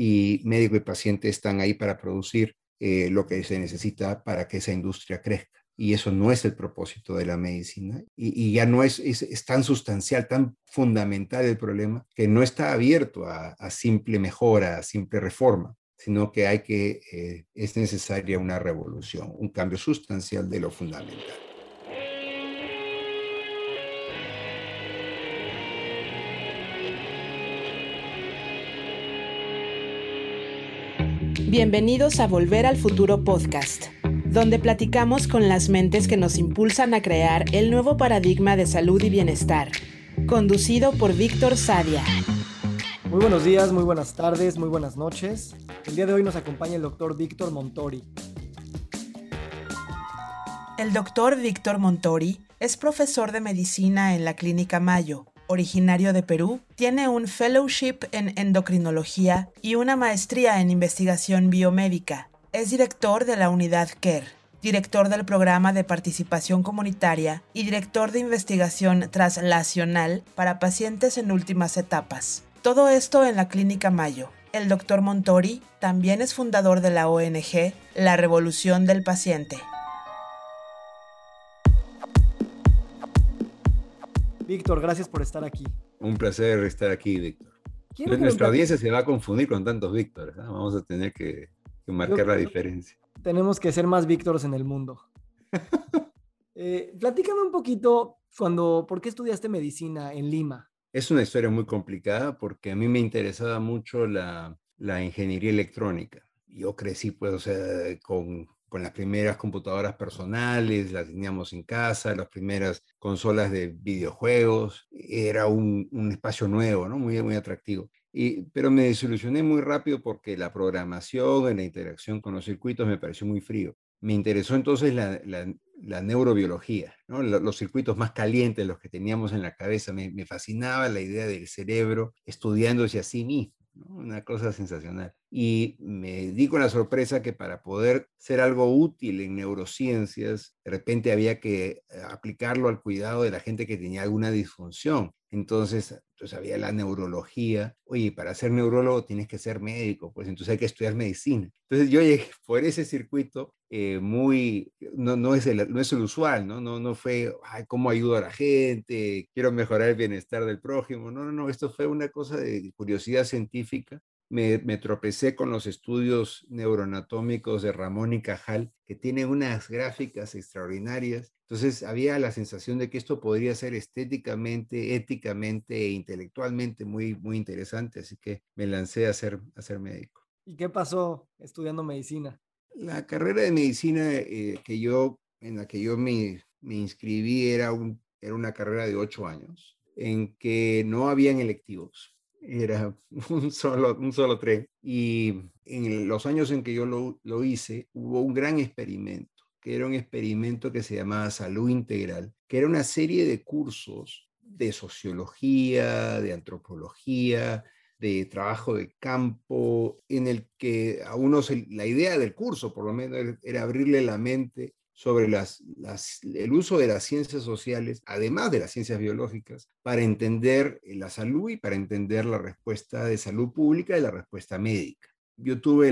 y médico y paciente están ahí para producir eh, lo que se necesita para que esa industria crezca. Y eso no es el propósito de la medicina. Y, ya no es, tan sustancial, tan fundamental el problema, que no está abierto a, simple mejora, a simple reforma, sino que hay que, eh, es necesaria una revolución, un cambio sustancial de lo fundamental. Bienvenidos a Volver al Futuro Podcast, donde platicamos con las mentes que nos impulsan a crear el nuevo paradigma de salud y bienestar, conducido por Víctor Sadia. Muy buenos días, muy buenas tardes, muy buenas noches. El día de hoy nos acompaña el doctor Víctor Montori. El doctor Víctor Montori es profesor de medicina en la Clínica Mayo, originario de Perú, tiene un fellowship en endocrinología y una maestría en investigación biomédica. Es director de la unidad CARE, director del programa de participación comunitaria y director de investigación translacional para pacientes en últimas etapas. Todo esto en la Clínica Mayo. El doctor Montori también es fundador de la ONG La Revolución del Paciente. Víctor, gracias por estar aquí. Un placer estar aquí, Víctor. Nuestra audiencia se va a confundir con tantos Víctores. Vamos a tener que, marcar la diferencia. Tenemos que ser más Víctores en el mundo. eh, platícame un poquito cuando, ¿por qué estudiaste medicina en Lima? Es una historia muy complicada porque a mí me interesaba mucho la, la ingeniería electrónica. Yo crecí, pues, o sea, con con las primeras computadoras personales, las teníamos en casa, las primeras consolas de videojuegos, era un, espacio nuevo, ¿no? Muy, muy atractivo. Y, pero me desilusioné muy rápido porque la programación, la interacción con los circuitos me pareció muy frío. Me interesó entonces la, neurobiología, los circuitos más calientes, los que teníamos en la cabeza. Me, me fascinaba la idea del cerebro estudiándose a sí mismo una cosa sensacional. Y me di con la sorpresa que para poder ser algo útil en neurociencias, de repente había que eh, aplicarlo al cuidado de la gente que tenía alguna disfunción. Entonces, entonces había la neurología. Oye, para ser neurólogo tienes que ser médico, pues entonces hay que estudiar medicina. Entonces yo llegué por ese circuito eh, muy, no, no, es el, no es el usual, ¿no? No, no fue, ay, ¿cómo ayudo a la gente? Quiero mejorar el bienestar del prójimo. No, no, no, esto fue una cosa de curiosidad científica me, tropecé con los estudios neuroanatómicos de Ramón y Cajal, que tienen unas gráficas extraordinarias. Entonces había la sensación de que esto podría ser estéticamente, éticamente e intelectualmente muy, muy interesante, así que me lancé a ser, a ser médico. ¿Y qué pasó estudiando medicina? La carrera de medicina eh, que yo, en la que yo me, me inscribí era, un, era una carrera de ocho años, en que no habían electivos era un solo, un solo tren. Y en los años en que yo lo, lo hice, hubo un gran experimento, que era un experimento que se llamaba Salud Integral, que era una serie de cursos de sociología, de antropología, de trabajo de campo, en el que a unos la idea del curso, por lo menos, era abrirle la mente sobre las, el uso de las ciencias sociales, además de las ciencias biológicas, para entender eh, la salud y para entender la respuesta de salud pública y la respuesta médica. Yo tuve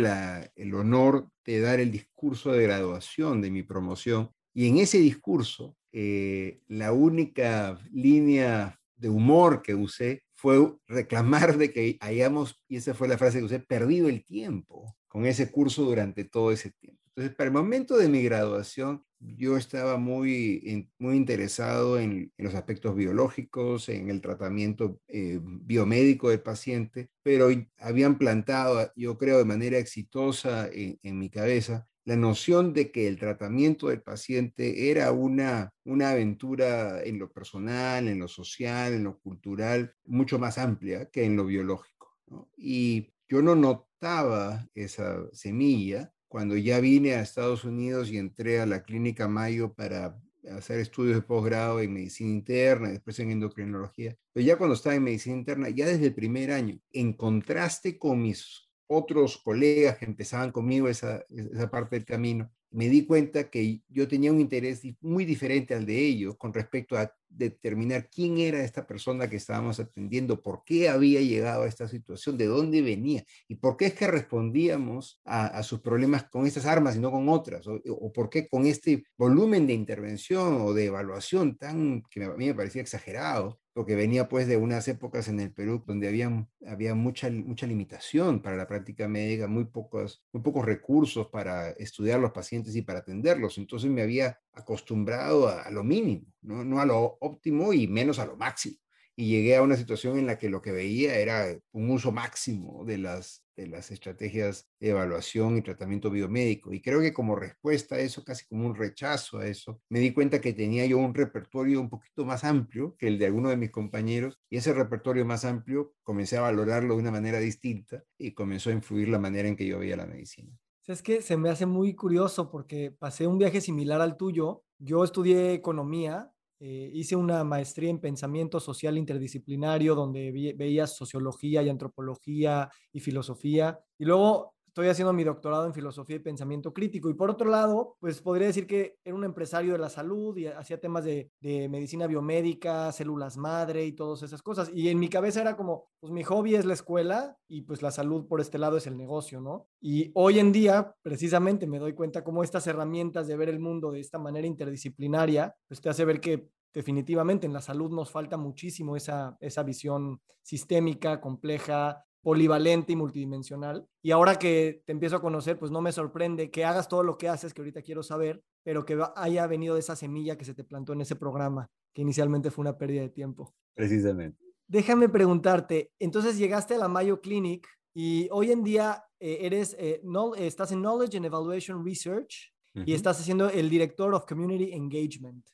el honor de dar el discurso de graduación de mi promoción y en ese discurso eh, la única línea de humor que usé fue reclamar de que hayamos, y esa fue la frase que usé, perdido el tiempo con ese curso durante todo ese tiempo. Entonces, para el momento de mi graduación, yo estaba muy, muy interesado en, los aspectos biológicos, en el tratamiento eh, biomédico del paciente, pero habían plantado, yo creo, de manera exitosa en, en, mi cabeza la noción de que el tratamiento del paciente era una, una aventura en lo personal, en lo social, en lo cultural, mucho más amplia que en lo biológico. Y yo no notaba esa semilla cuando ya vine a Estados Unidos y entré a la clínica Mayo para hacer estudios de posgrado en medicina interna, después en endocrinología, pero ya cuando estaba en medicina interna, ya desde el primer año, en contraste con mis otros colegas que empezaban conmigo esa, esa parte del camino, me di cuenta que yo tenía un interés muy diferente al de ellos con respecto a determinar quién era esta persona que estábamos atendiendo, por qué había llegado a esta situación, de dónde venía y por qué es que respondíamos a, sus problemas con estas armas y no con otras, o, o, por qué con este volumen de intervención o de evaluación tan que a mí me parecía exagerado, porque venía pues de unas épocas en el Perú donde había, había mucha, mucha limitación para la práctica médica, muy pocos, muy pocos recursos para estudiar los pacientes y para atenderlos. Entonces me había acostumbrado a, a lo mínimo, ¿no? no a lo óptimo y menos a lo máximo y llegué a una situación en la que lo que veía era un uso máximo de las, de las estrategias de evaluación y tratamiento biomédico. Y creo que como respuesta a eso, casi como un rechazo a eso, me di cuenta que tenía yo un repertorio un poquito más amplio que el de alguno de mis compañeros y ese repertorio más amplio comencé a valorarlo de una manera distinta y comenzó a influir la manera en que yo veía la medicina. Es que se me hace muy curioso porque pasé un viaje similar al tuyo. Yo estudié economía eh, hice una maestría en pensamiento social interdisciplinario donde veía sociología y antropología y filosofía. Y luego estoy haciendo mi doctorado en filosofía y pensamiento crítico. Y por otro lado, pues podría decir que era un empresario de la salud y hacía temas de, de, medicina biomédica, células madre y todas esas cosas. Y en mi cabeza era como, pues mi hobby es la escuela y pues la salud por este lado es el negocio, ¿no? Y hoy en día, precisamente, me doy cuenta cómo estas herramientas de ver el mundo de esta manera interdisciplinaria, pues te hace ver que definitivamente en la salud nos falta muchísimo esa, esa visión sistémica, compleja, polivalente y multidimensional. Y ahora que te empiezo a conocer, pues no me sorprende que hagas todo lo que haces, que ahorita quiero saber, pero que haya venido de esa semilla que se te plantó en ese programa, que inicialmente fue una pérdida de tiempo. Precisamente. Déjame preguntarte, entonces llegaste a la Mayo Clinic y hoy en día eh, eres, eh, no, estás en Knowledge and Evaluation Research y estás haciendo el Director of Community Engagement.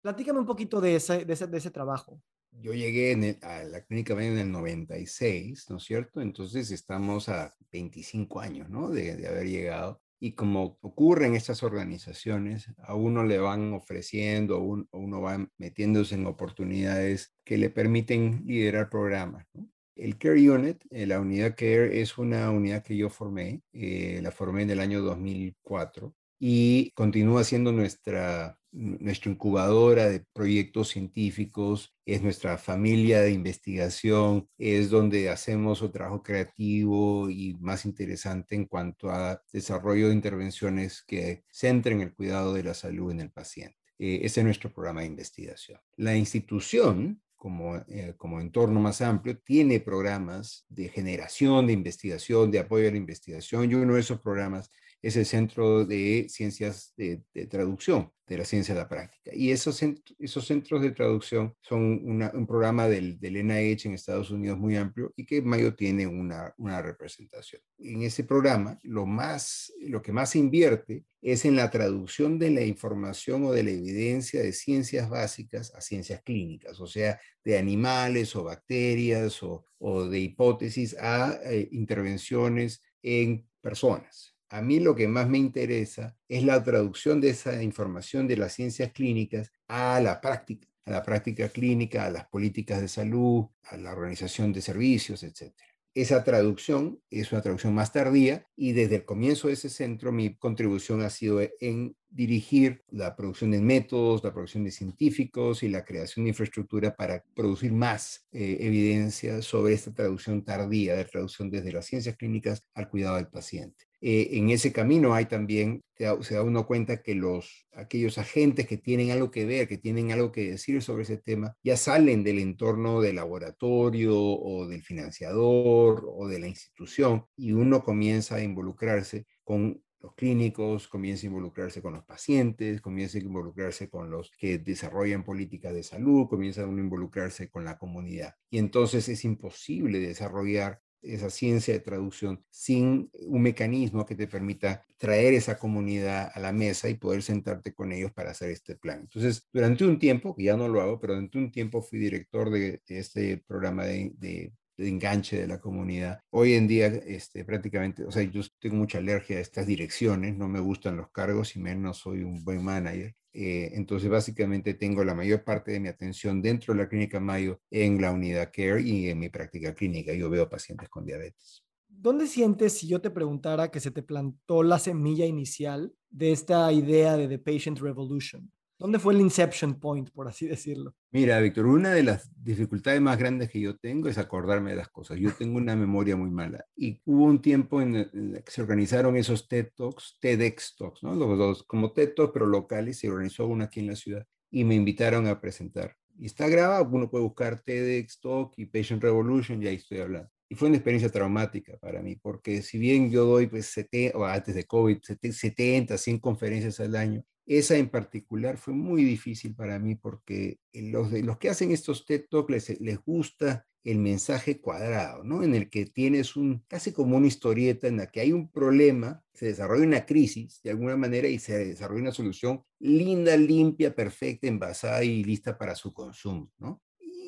Platícame un poquito de ese, de ese, trabajo. Yo llegué a la clínica en el 96, ¿no es cierto? Entonces estamos a 25 años, ¿no? De, haber llegado. Y como ocurre en estas organizaciones, a uno le van ofreciendo, a uno, uno va metiéndose en oportunidades que le permiten liderar programas. ¿no? El Care Unit, eh, la unidad Care, es una unidad que yo formé, eh, la formé en el año 2004 y continúa siendo nuestra, nuestra incubadora de proyectos científicos, es nuestra familia de investigación, es donde hacemos un trabajo creativo y más interesante en cuanto a desarrollo de intervenciones que centren el cuidado de la salud en el paciente. Eh, ese es nuestro programa de investigación. La institución como, eh, como entorno más amplio, tiene programas de generación de investigación, de apoyo a la investigación, y uno de esos programas es el Centro de Ciencias de, Traducción de la Ciencia de la Práctica. Y esos, centros de traducción son un programa del, NIH en Estados Unidos muy amplio y que Mayo tiene una, representación. En ese programa, lo, más, lo que más se invierte es en la traducción de la información o de la evidencia de ciencias básicas a ciencias clínicas, o sea, de animales o bacterias o, o de hipótesis a eh, intervenciones en personas. A mí lo que más me interesa es la traducción de esa información de las ciencias clínicas a la práctica, a la práctica clínica, a las políticas de salud, a la organización de servicios, etc. Esa traducción es una traducción más tardía y desde el comienzo de ese centro mi contribución ha sido en dirigir la producción de métodos, la producción de científicos y la creación de infraestructura para producir más eh, evidencia sobre esta traducción tardía, de traducción desde las ciencias clínicas al cuidado del paciente. Eh, en ese camino hay también, se da uno cuenta que los, aquellos agentes que tienen algo que ver, que tienen algo que decir sobre ese tema, ya salen del entorno del laboratorio o del financiador o de la institución y uno comienza a involucrarse con los clínicos, comienza a involucrarse con los pacientes, comienza a involucrarse con los que desarrollan políticas de salud, comienza a involucrarse con la comunidad. Y entonces es imposible desarrollar esa ciencia de traducción sin un mecanismo que te permita traer esa comunidad a la mesa y poder sentarte con ellos para hacer este plan. Entonces, durante un tiempo, ya no lo hago, pero durante un tiempo fui director de, este programa de, de, enganche de la comunidad. Hoy en día, este, prácticamente, o sea, yo tengo mucha alergia a estas direcciones, no me gustan los cargos y menos soy un buen manager. Eh, entonces, básicamente tengo la mayor parte de mi atención dentro de la clínica Mayo en la unidad Care y en mi práctica clínica. Yo veo pacientes con diabetes. ¿Dónde sientes, si yo te preguntara que se te plantó la semilla inicial de esta idea de The Patient Revolution? ¿Dónde fue el inception point, por así decirlo? Mira, Víctor, una de las dificultades más grandes que yo tengo es acordarme de las cosas. Yo tengo una memoria muy mala. Y hubo un tiempo en que se organizaron esos TED Talks, TEDx Talks, ¿no? Los dos, como TED Talks, pero locales. Se organizó uno aquí en la ciudad y me invitaron a presentar. Y está grabado, uno puede buscar TEDx Talk y Patient Revolution y ahí estoy hablando. Y fue una experiencia traumática para mí, porque si bien yo doy, pues, 70, o antes de COVID, 70, 100 conferencias al año, esa en particular fue muy difícil para mí porque los, de, los que hacen estos TED Talks les, gusta el mensaje cuadrado, ¿no? En el que tienes un, casi como una historieta en la que hay un problema, se desarrolla una crisis de alguna manera y se desarrolla una solución linda, limpia, perfecta, envasada y lista para su consumo, ¿no?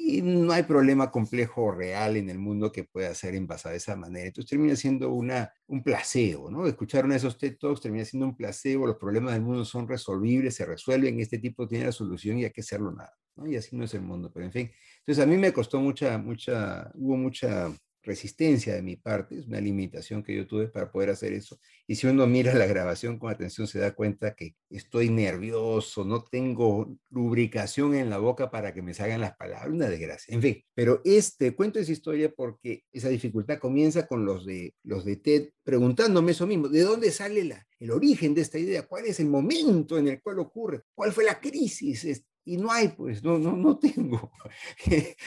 Y no hay problema complejo o real en el mundo que pueda ser envasado de esa manera. Entonces termina siendo una, un placebo, ¿no? Escuchar uno de esos TED Talks termina siendo un placebo, los problemas del mundo son resolvibles, se resuelven, este tipo tiene la solución y hay que hacerlo nada, ¿no? Y así no es el mundo, pero en fin. Entonces a mí me costó mucha, mucha, hubo mucha resistencia de mi parte, es una limitación que yo tuve para poder hacer eso. Y si uno mira la grabación con atención, se da cuenta que estoy nervioso, no tengo lubricación en la boca para que me salgan las palabras, una desgracia. En fin, pero este cuento esa historia porque esa dificultad comienza con los de, los de TED preguntándome eso mismo, ¿de dónde sale la, el origen de esta idea? ¿Cuál es el momento en el cual ocurre? ¿Cuál fue la crisis? Y no hay, pues, no, no, no tengo.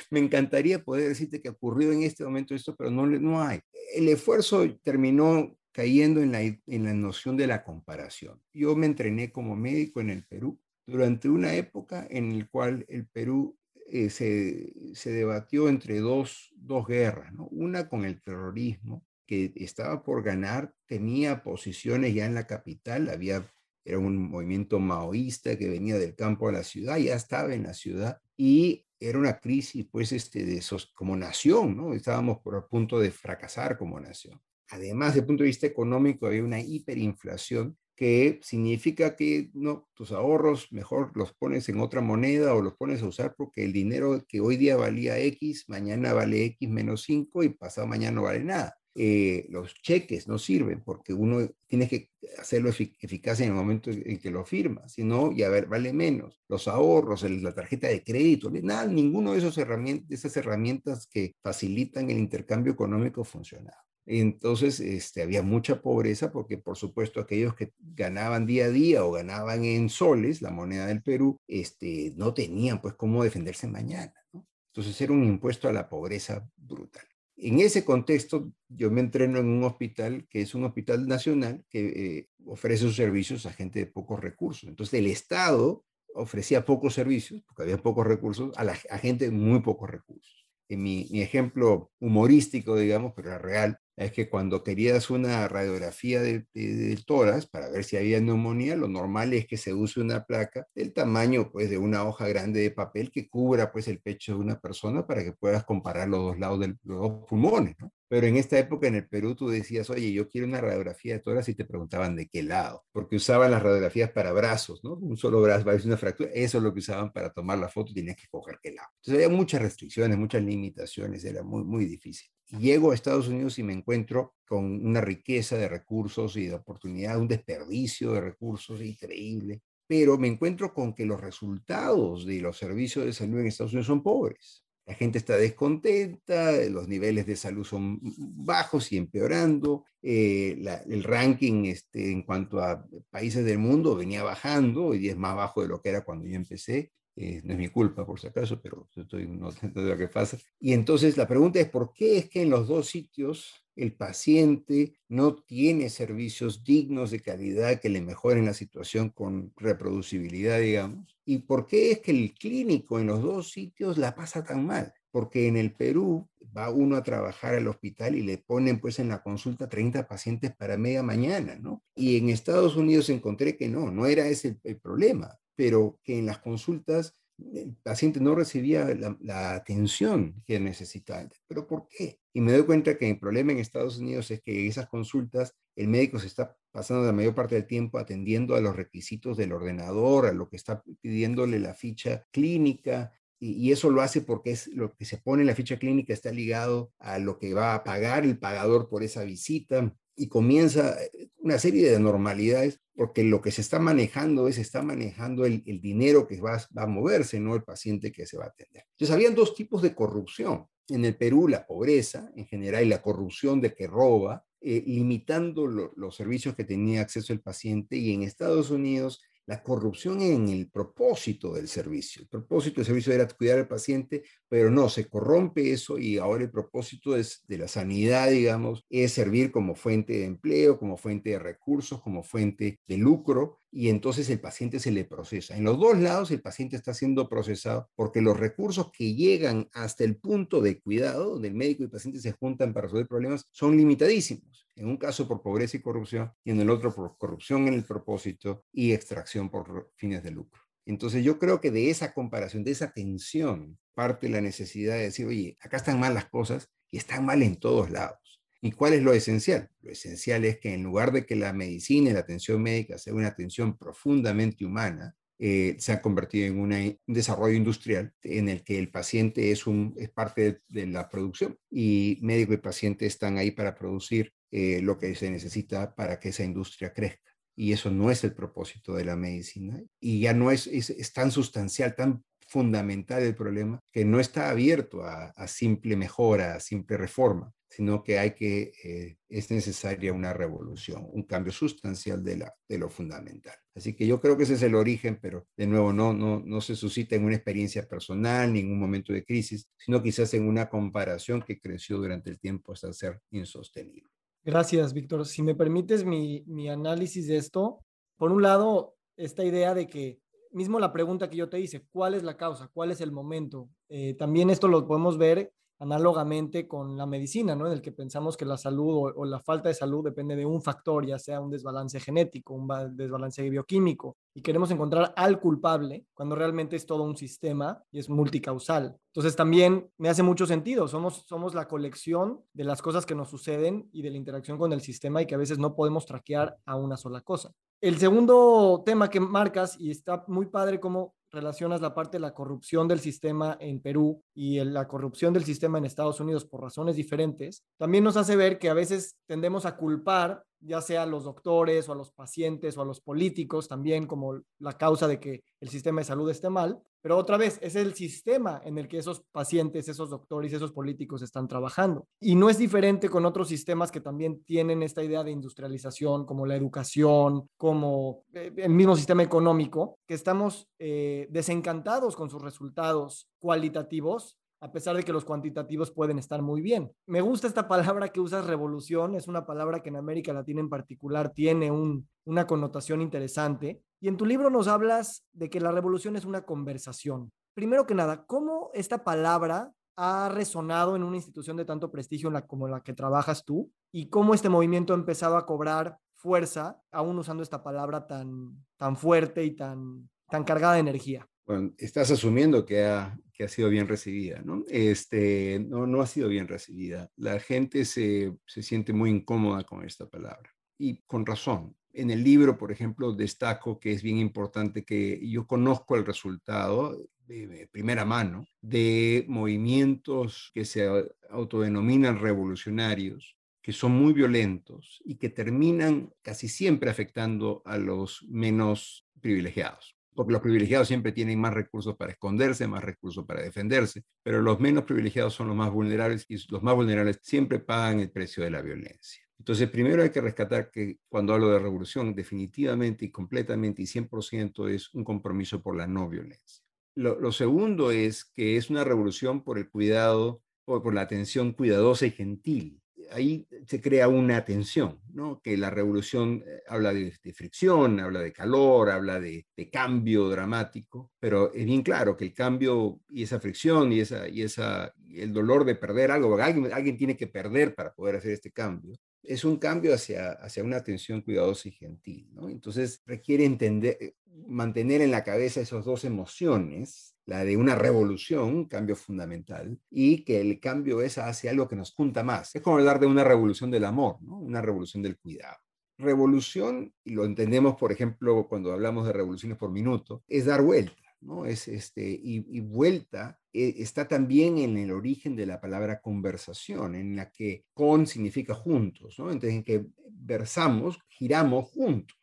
Me encantaría poder decirte que ocurrió en este momento esto, pero no, no hay. El esfuerzo terminó cayendo en la, en la noción de la comparación. Yo me entrené como médico en el Perú durante una época en la cual el Perú eh, se, se, debatió entre dos, dos guerras, ¿no? una con el terrorismo, que estaba por ganar, tenía posiciones ya en la capital, había era un movimiento maoísta que venía del campo a la ciudad, ya estaba en la ciudad y era una crisis, pues, este, de esos, como nación, ¿no? Estábamos por el punto de fracasar como nación. Además, desde el punto de vista económico, había una hiperinflación que significa que no, tus ahorros mejor los pones en otra moneda o los pones a usar porque el dinero que hoy día valía X, mañana vale X menos 5 y pasado mañana no vale nada. Eh, los cheques no sirven porque uno tiene que hacerlo eficaz en el momento en que lo firma, si no, ya ver, vale menos. Los ahorros, la tarjeta de crédito, nada, ninguno de, esos herramientas, esas herramientas que facilitan el intercambio económico funcionaba. Entonces, este, había mucha pobreza porque, por supuesto, aquellos que ganaban día a día o ganaban en soles, la moneda del Perú, este, no tenían pues cómo defenderse mañana. ¿no? Entonces era un impuesto a la pobreza brutal. En ese contexto, yo me entreno en un hospital que es un hospital nacional que eh, ofrece sus servicios a gente de pocos recursos. Entonces, el Estado ofrecía pocos servicios, porque había pocos recursos, a, la, gente de muy pocos recursos. En mi, ejemplo humorístico, digamos, pero era real, es que cuando querías una radiografía del de, tórax para ver si había neumonía, lo normal es que se use una placa del tamaño pues de una hoja grande de papel que cubra pues el pecho de una persona para que puedas comparar los dos lados de los dos pulmones, ¿no? Pero en esta época en el Perú tú decías, oye, yo quiero una radiografía de tórax y te preguntaban de qué lado, porque usaban las radiografías para brazos, ¿no? Un solo brazo, va una fractura, eso es lo que usaban para tomar la foto, tenías que coger qué lado. Entonces había muchas restricciones, muchas limitaciones, era muy, muy difícil. Llego a Estados Unidos y me encuentro con una riqueza de recursos y de oportunidad, un desperdicio de recursos increíble, pero me encuentro con que los resultados de los servicios de salud en Estados Unidos son pobres. La gente está descontenta, los niveles de salud son bajos y empeorando, eh, el ranking este, en cuanto a países del mundo venía bajando, y es más bajo de lo que era cuando yo empecé, eh, no es mi culpa por si acaso, pero estoy no de lo que pasa. Y entonces la pregunta es, ¿por qué es que en los dos sitios el paciente no tiene servicios dignos de calidad que le mejoren la situación con reproducibilidad, digamos? ¿Y por qué es que el clínico en los dos sitios la pasa tan mal? Porque en el Perú va uno a trabajar al hospital y le ponen pues en la consulta 30 pacientes para media mañana, ¿no? Y en Estados Unidos encontré que no, no era ese el problema pero que en las consultas el paciente no recibía la, atención que necesitaba. ¿Pero por qué? Y me doy cuenta que el problema en Estados Unidos es que en esas consultas el médico se está pasando la mayor parte del tiempo atendiendo a los requisitos del ordenador, a lo que está pidiéndole la ficha clínica, y, eso lo hace porque es lo que se pone en la ficha clínica está ligado a lo que va a pagar el pagador por esa visita y comienza eh, una serie de normalidades porque lo que se está manejando es, está manejando el, dinero que va, va, a moverse, no el paciente que se va a atender. Entonces, habían dos tipos de corrupción. En el Perú, la pobreza en general y la corrupción de que roba, eh, limitando los servicios que tenía acceso el paciente, y en Estados Unidos, la corrupción en el propósito del servicio. El propósito del servicio era cuidar al paciente, pero no, se corrompe eso y ahora el propósito es, de la sanidad, digamos, es servir como fuente de empleo, como fuente de recursos, como fuente de lucro, y entonces el paciente se le procesa. En los dos lados el paciente está siendo procesado porque los recursos que llegan hasta el punto de cuidado, donde el médico y el paciente se juntan para resolver problemas, son limitadísimos. En un caso por pobreza y corrupción y en el otro por corrupción en el propósito y extracción por fines de lucro. Entonces yo creo que de esa comparación, de esa tensión, parte la necesidad de decir, oye, acá están mal las cosas y están mal en todos lados. ¿Y cuál es lo esencial? Lo esencial es que en lugar de que la medicina y la atención médica sea una atención profundamente humana, eh, se ha convertido en un desarrollo industrial en el que el paciente es, un, es parte de, la producción y médico y paciente están ahí para producir eh, lo que se necesita para que esa industria crezca. Y eso no es el propósito de la medicina. Y ya no es, es, tan sustancial, tan fundamental el problema, que no está abierto a, a simple mejora, a simple reforma sino que hay que, eh, es necesaria una revolución, un cambio sustancial de, la, de lo fundamental. Así que yo creo que ese es el origen, pero de nuevo no, no, no se suscita en una experiencia personal ni en un momento de crisis, sino quizás en una comparación que creció durante el tiempo hasta ser insostenible. Gracias, Víctor. Si me permites mi, mi análisis de esto, por un lado, esta idea de que mismo la pregunta que yo te hice, ¿cuál es la causa? ¿Cuál es el momento? Eh, también esto lo podemos ver análogamente con la medicina, ¿no? En el que pensamos que la salud o, la falta de salud depende de un factor, ya sea un desbalance genético, un desbalance bioquímico, y queremos encontrar al culpable cuando realmente es todo un sistema y es multicausal. Entonces también me hace mucho sentido, somos, somos la colección de las cosas que nos suceden y de la interacción con el sistema y que a veces no podemos traquear a una sola cosa. El segundo tema que marcas, y está muy padre cómo relacionas la parte de la corrupción del sistema en Perú y la corrupción del sistema en Estados Unidos por razones diferentes, también nos hace ver que a veces tendemos a culpar ya sea a los doctores o a los pacientes o a los políticos también como la causa de que el sistema de salud esté mal, pero otra vez es el sistema en el que esos pacientes, esos doctores, esos políticos están trabajando. Y no es diferente con otros sistemas que también tienen esta idea de industrialización, como la educación, como eh, el mismo sistema económico, que estamos eh, desencantados con sus resultados cualitativos a pesar de que los cuantitativos pueden estar muy bien. Me gusta esta palabra que usas, revolución, es una palabra que en América Latina en particular tiene una connotación interesante. Y en tu libro nos hablas de que la revolución es una conversación. Primero que nada, ¿cómo esta palabra ha resonado en una institución de tanto prestigio como la que trabajas tú? ¿Y cómo este movimiento ha empezado a cobrar fuerza, aún usando esta palabra tan, tan fuerte y tan, tan cargada de energía? Bueno, estás asumiendo que ha, que ha sido bien recibida, ¿no? Este, no, no ha sido bien recibida. La gente se, se siente muy incómoda con esta palabra y con razón. En el libro, por ejemplo, destaco que es bien importante que yo conozco el resultado de primera mano de movimientos que se autodenominan revolucionarios, que son muy violentos y que terminan casi siempre afectando a los menos privilegiados porque los privilegiados siempre tienen más recursos para esconderse, más recursos para defenderse, pero los menos privilegiados son los más vulnerables y los más vulnerables siempre pagan el precio de la violencia. Entonces, primero hay que rescatar que cuando hablo de revolución, definitivamente y completamente y 100% es un compromiso por la no violencia. Lo, segundo es que es una revolución por el cuidado, o por la atención cuidadosa y gentil ahí se crea una tensión, ¿no? Que la revolución eh, habla de, fricción, habla de calor, habla de, cambio dramático, pero es bien claro que el cambio y esa fricción y, esa, y esa, el dolor de perder algo, alguien, alguien tiene que perder para poder hacer este cambio, es un cambio hacia, hacia una atención cuidadosa y gentil, ¿no? Entonces requiere entender, eh, mantener en la cabeza esas dos emociones la de una revolución, un cambio fundamental, y que el cambio es hacia algo que nos junta más. Es como hablar de una revolución del amor, ¿no? una revolución del cuidado. Revolución, y lo entendemos, por ejemplo, cuando hablamos de revoluciones por minuto, es dar vuelta. ¿no? Es este, y, vuelta eh, está también en el origen de la palabra conversación, en la que con significa juntos, ¿no? Entonces, en que versamos, giramos juntos.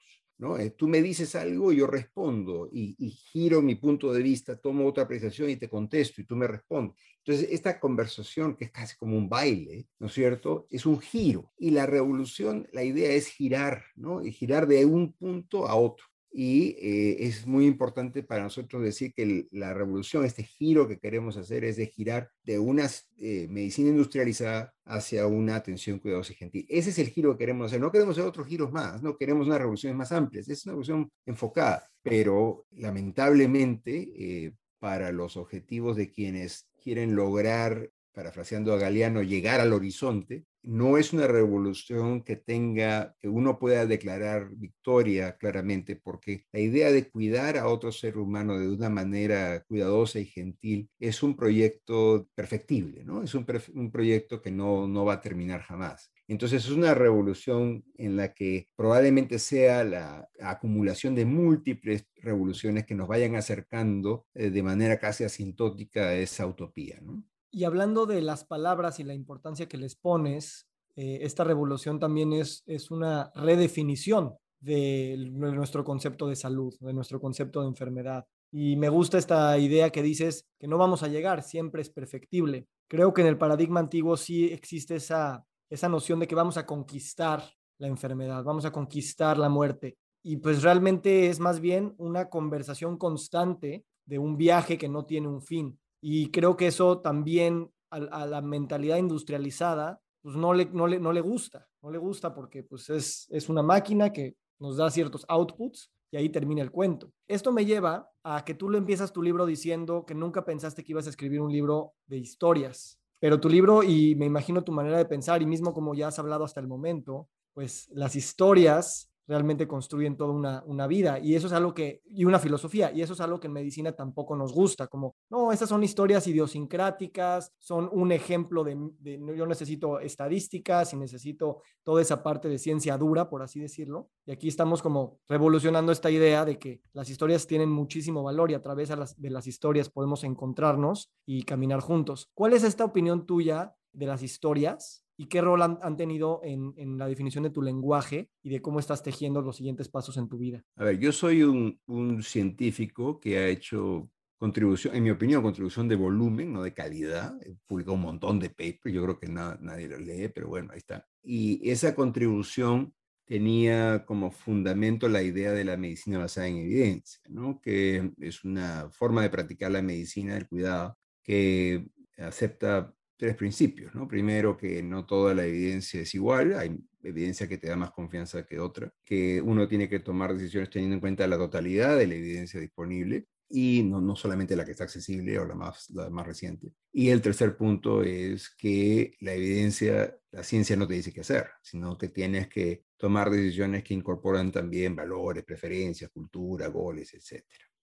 ¿No? Eh, tú me dices algo, yo respondo y, y, giro mi punto de vista, tomo otra apreciación y te contesto y tú me respondes. Entonces, esta conversación, que es casi como un baile, ¿no es cierto? Es un giro. Y la revolución, la idea es girar, ¿no? Y girar de un punto a otro. Y eh, es muy importante para nosotros decir que la revolución, este giro que queremos hacer es de girar de una eh, medicina industrializada hacia una atención cuidadosa y gentil. Ese es el giro que queremos hacer. No queremos hacer otros giros más, no queremos unas revoluciones más amplias. Es una revolución enfocada, pero lamentablemente eh, para los objetivos de quienes quieren lograr, parafraseando a Galeano, llegar al horizonte, no es una revolución que tenga, que uno pueda declarar victoria claramente, porque la idea de cuidar a otro ser humano de una manera cuidadosa y gentil es un proyecto perfectible, ¿no? Es un, proyecto que no, no va a terminar jamás. Entonces es una revolución en la que probablemente sea la acumulación de múltiples revoluciones que nos vayan acercando eh, de manera casi asintótica a esa utopía, ¿no? Y hablando de las palabras y la importancia que les pones, eh, esta revolución también es, es una redefinición de, nuestro concepto de salud, de nuestro concepto de enfermedad. Y me gusta esta idea que dices que no vamos a llegar, siempre es perfectible. Creo que en el paradigma antiguo sí existe esa, esa noción de que vamos a conquistar la enfermedad, vamos a conquistar la muerte. Y pues realmente es más bien una conversación constante de un viaje que no tiene un fin. Y creo que eso también a, la mentalidad industrializada, pues no le, no le, no le gusta, no le gusta porque pues es, es una máquina que nos da ciertos outputs y ahí termina el cuento. Esto me lleva a que tú le empiezas tu libro diciendo que nunca pensaste que ibas a escribir un libro de historias, pero tu libro y me imagino tu manera de pensar y mismo como ya has hablado hasta el momento, pues las historias realmente construyen toda una, una, vida y eso es algo que, y una filosofía, y eso es algo que en medicina tampoco nos gusta, como, no, estas son historias idiosincráticas, son un ejemplo de, de, yo necesito estadísticas y necesito toda esa parte de ciencia dura, por así decirlo, y aquí estamos como revolucionando esta idea de que las historias tienen muchísimo valor y a través de las, de las historias podemos encontrarnos y caminar juntos. ¿Cuál es esta opinión tuya de las historias y qué rol han, tenido en, en, la definición de tu lenguaje y de cómo estás tejiendo los siguientes pasos en tu vida. A ver, yo soy un, un científico que ha hecho contribución, en mi opinión, contribución de volumen, no de calidad. He publicado un montón de papers, yo creo que nadie lo lee, pero bueno, ahí está. Y esa contribución tenía como fundamento la idea de la medicina basada en evidencia, ¿no? que es una forma de practicar la medicina del cuidado que acepta tres principios, ¿no? Primero, que no toda la evidencia es igual, hay evidencia que te da más confianza que otra, que uno tiene que tomar decisiones teniendo en cuenta la totalidad de la evidencia disponible y no, no solamente la que está accesible o la más, la más reciente. Y el tercer punto es que la evidencia, la ciencia no te dice qué hacer, sino que tienes que tomar decisiones que incorporan también valores, preferencias, cultura, goles, etc.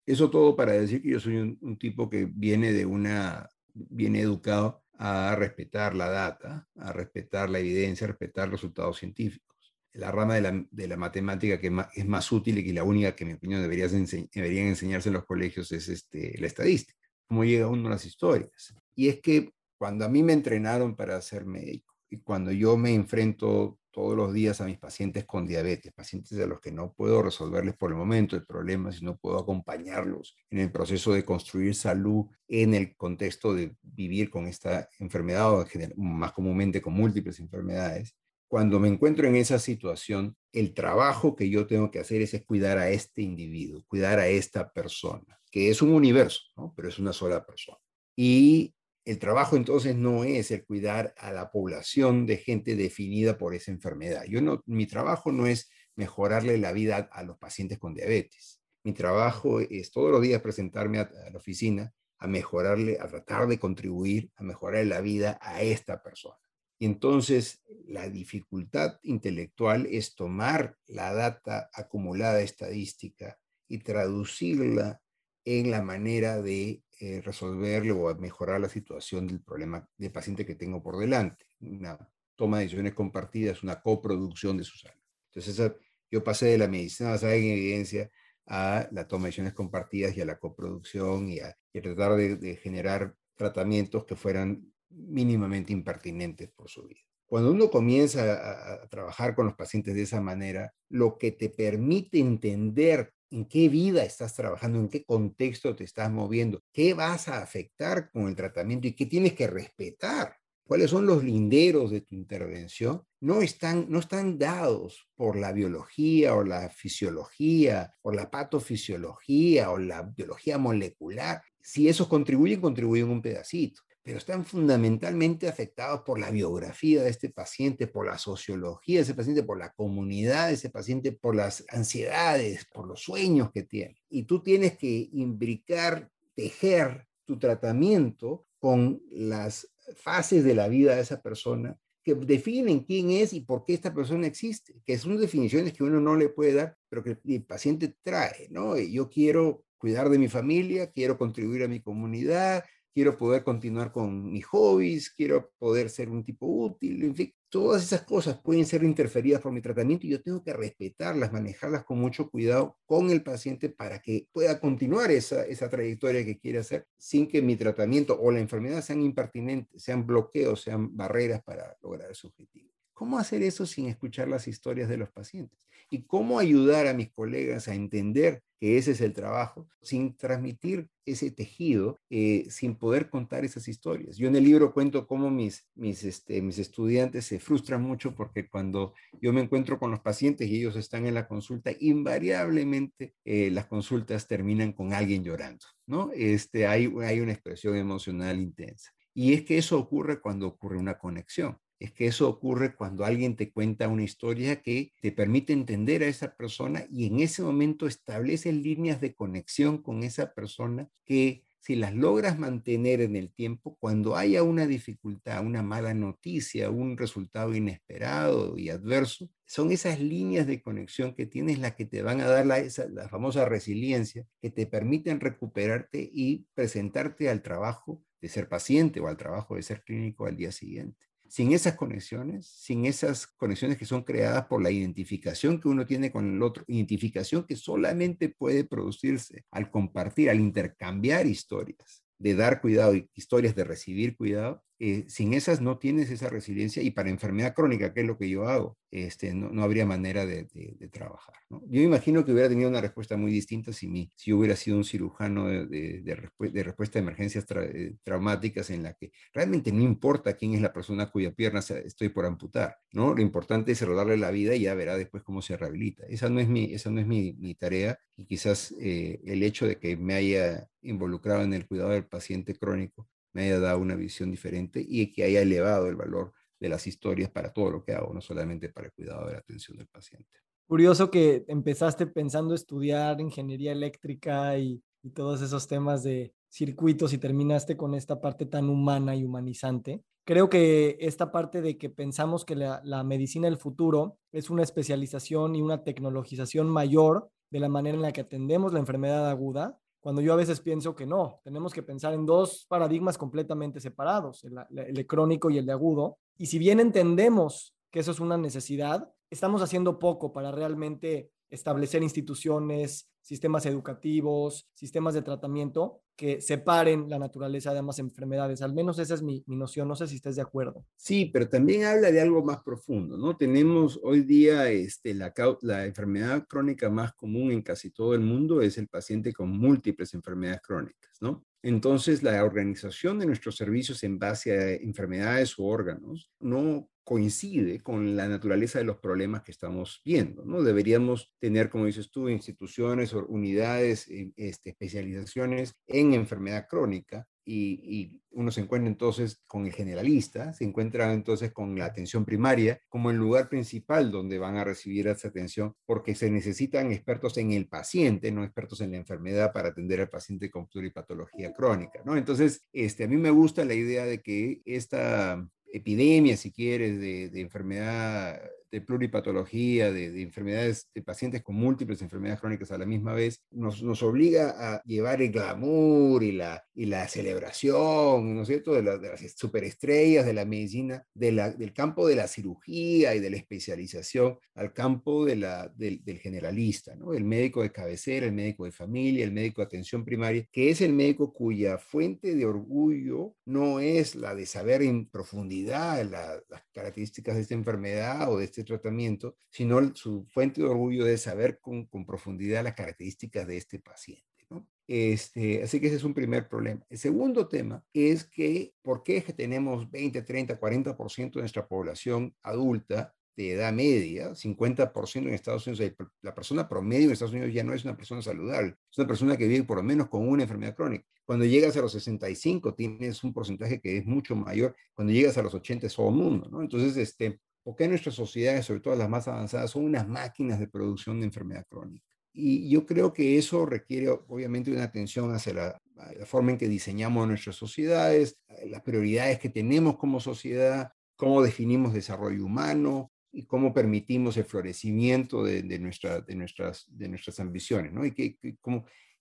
Eso todo para decir que yo soy un, un tipo que viene de una, viene educado a respetar la data, a respetar la evidencia, a respetar los resultados científicos. La rama de la, de la matemática que es más útil y que la única que, en mi opinión, deberías deberían enseñarse en los colegios es este, la estadística, cómo llega uno a las historias. Y es que cuando a mí me entrenaron para ser médico y cuando yo me enfrento todos los días a mis pacientes con diabetes, pacientes a los que no puedo resolverles por el momento el problema, sino puedo acompañarlos en el proceso de construir salud en el contexto de vivir con esta enfermedad o más comúnmente con múltiples enfermedades. Cuando me encuentro en esa situación, el trabajo que yo tengo que hacer es, cuidar a este individuo, cuidar a esta persona, que es un universo, ¿no? pero es una sola persona. Y el trabajo entonces no es el cuidar a la población de gente definida por esa enfermedad. Yo no, mi trabajo no es mejorarle la vida a los pacientes con diabetes. Mi trabajo es todos los días presentarme a, la oficina a mejorarle, a tratar de contribuir a mejorar la vida a esta persona. Y entonces la dificultad intelectual es tomar la data acumulada estadística y traducirla en la manera de eh, resolverlo o mejorar la situación del problema del paciente que tengo por delante. Una toma de decisiones compartidas, una coproducción de su salud. Entonces, yo pasé de la medicina basada en evidencia a la toma de decisiones compartidas y a la coproducción y a, tratar de, generar tratamientos que fueran mínimamente impertinentes por su vida. Cuando uno comienza a, trabajar con los pacientes de esa manera, lo que te permite entender en qué vida estás trabajando, en qué contexto te estás moviendo, qué vas a afectar con el tratamiento y qué tienes que respetar cuáles son los linderos de tu intervención, no están, no están dados por la biología o la fisiología o la patofisiología o la biología molecular. Si esos contribuyen, contribuyen un pedacito, pero están fundamentalmente afectados por la biografía de este paciente, por la sociología de ese paciente, por la comunidad de ese paciente, por las ansiedades, por los sueños que tiene. Y tú tienes que imbricar, tejer tu tratamiento con las fases de la vida de esa persona que definen quién es y por qué esta persona existe, que son definiciones que uno no le puede dar, pero que el paciente trae, ¿no? Yo quiero cuidar de mi familia, quiero contribuir a mi comunidad, quiero poder continuar con mis hobbies, quiero poder ser un tipo útil, en fin, todas esas cosas pueden ser interferidas por mi tratamiento y yo tengo que respetarlas, manejarlas con mucho cuidado con el paciente para que pueda continuar esa, esa trayectoria que quiere hacer sin que mi tratamiento o la enfermedad sean impertinentes, sean bloqueos, sean barreras para lograr su objetivo. ¿Cómo hacer eso sin escuchar las historias de los pacientes? ¿Y cómo ayudar a mis colegas a entender que ese es el trabajo sin transmitir ese tejido, eh, sin poder contar esas historias? Yo en el libro cuento cómo mis, mis, este, mis estudiantes se frustran mucho porque cuando yo me encuentro con los pacientes y ellos están en la consulta, invariablemente eh, las consultas terminan con alguien llorando, ¿no? Este, hay, hay una expresión emocional intensa. Y es que eso ocurre cuando ocurre una conexión es que eso ocurre cuando alguien te cuenta una historia que te permite entender a esa persona y en ese momento establece líneas de conexión con esa persona que si las logras mantener en el tiempo, cuando haya una dificultad, una mala noticia, un resultado inesperado y adverso, son esas líneas de conexión que tienes las que te van a dar la, la famosa resiliencia, que te permiten recuperarte y presentarte al trabajo de ser paciente o al trabajo de ser clínico al día siguiente. Sin esas conexiones, sin esas conexiones que son creadas por la identificación que uno tiene con el otro, identificación que solamente puede producirse al compartir, al intercambiar historias, de dar cuidado y historias de recibir cuidado, eh, sin esas no tienes esa resiliencia y para enfermedad crónica, que es lo que yo hago, este, no, no habría manera de, de, trabajar. ¿no? Yo imagino que hubiera tenido una respuesta muy distinta si, mi, si yo hubiera sido un cirujano de, de respuesta a emergencias eh, traumáticas en la que realmente no importa quién es la persona cuya pierna estoy por amputar, ¿no? Lo importante es darle la vida y ya verá después cómo se rehabilita. Esa no es mi, esa no es mi, mi tarea y quizás eh, el hecho de que me haya involucrado en el cuidado del paciente crónico me haya dado una visión diferente y que haya elevado el valor de las historias para todo lo que hago, no solamente para el cuidado de la atención del paciente. Curioso que empezaste pensando estudiar ingeniería eléctrica y, todos esos temas de circuitos y terminaste con esta parte tan humana y humanizante. Creo que esta parte de que pensamos que la, la medicina del futuro es una especialización y una tecnologización mayor de la manera en la que atendemos la enfermedad aguda, cuando yo a veces pienso que no, tenemos que pensar en dos paradigmas completamente separados, el, de crónico y el de agudo. Y si bien entendemos que eso es una necesidad, estamos haciendo poco para realmente establecer instituciones, sistemas educativos, sistemas de tratamiento que separen la naturaleza de ambas enfermedades. Al menos esa es mi, noción, no sé si estés de acuerdo. Sí, pero también habla de algo más profundo, ¿no? Tenemos hoy día este, la, la enfermedad crónica más común en casi todo el mundo es el paciente con múltiples enfermedades crónicas, ¿no? Entonces, la organización de nuestros servicios en base a enfermedades o órganos no coincide con la naturaleza de los problemas que estamos viendo. ¿no? Deberíamos tener, como dices tú, instituciones o unidades, eh, este, especializaciones en enfermedad crónica y, uno se encuentra entonces con el generalista, se encuentra entonces con la atención primaria como el lugar principal donde van a recibir esa atención porque se necesitan expertos en el paciente, no expertos en la enfermedad para atender al paciente con pluripatología crónica, ¿no? Entonces, este, a mí me gusta la idea de que esta epidemia, si quieres, de, enfermedad de pluripatología, de, enfermedades, de pacientes con múltiples enfermedades crónicas a la misma vez, nos, nos obliga a llevar el glamour y la, y la celebración, ¿no es cierto?, de, de las superestrellas de la medicina, de la, del campo de la cirugía y de la especialización al campo de la, del, del generalista, ¿no? El médico de cabecera, el médico de familia, el médico de atención primaria, que es el médico cuya fuente de orgullo no es la de saber en profundidad las características de esta enfermedad o de este tratamiento, sino su fuente de orgullo de saber con, con profundidad las características de este paciente. ¿no? Este, así que ese es un primer problema. El segundo tema es que, ¿por qué es que tenemos 20, 30, 40% de nuestra población adulta de edad media, 50% en Estados Unidos, la persona promedio en Estados Unidos ya no es una persona saludable, es una persona que vive por lo menos con una enfermedad crónica. Cuando llegas a los 65 tienes un porcentaje que es mucho mayor, cuando llegas a los 80 es todo el mundo, ¿no? Entonces, este, ¿por qué nuestras sociedades, sobre todo las más avanzadas, son unas máquinas de producción de enfermedad crónica? Y yo creo que eso requiere obviamente una atención hacia la, forma en que diseñamos nuestras sociedades, las prioridades que tenemos como sociedad, cómo definimos desarrollo humano, y cómo permitimos el florecimiento de, de, nuestra, de, nuestras, ambiciones.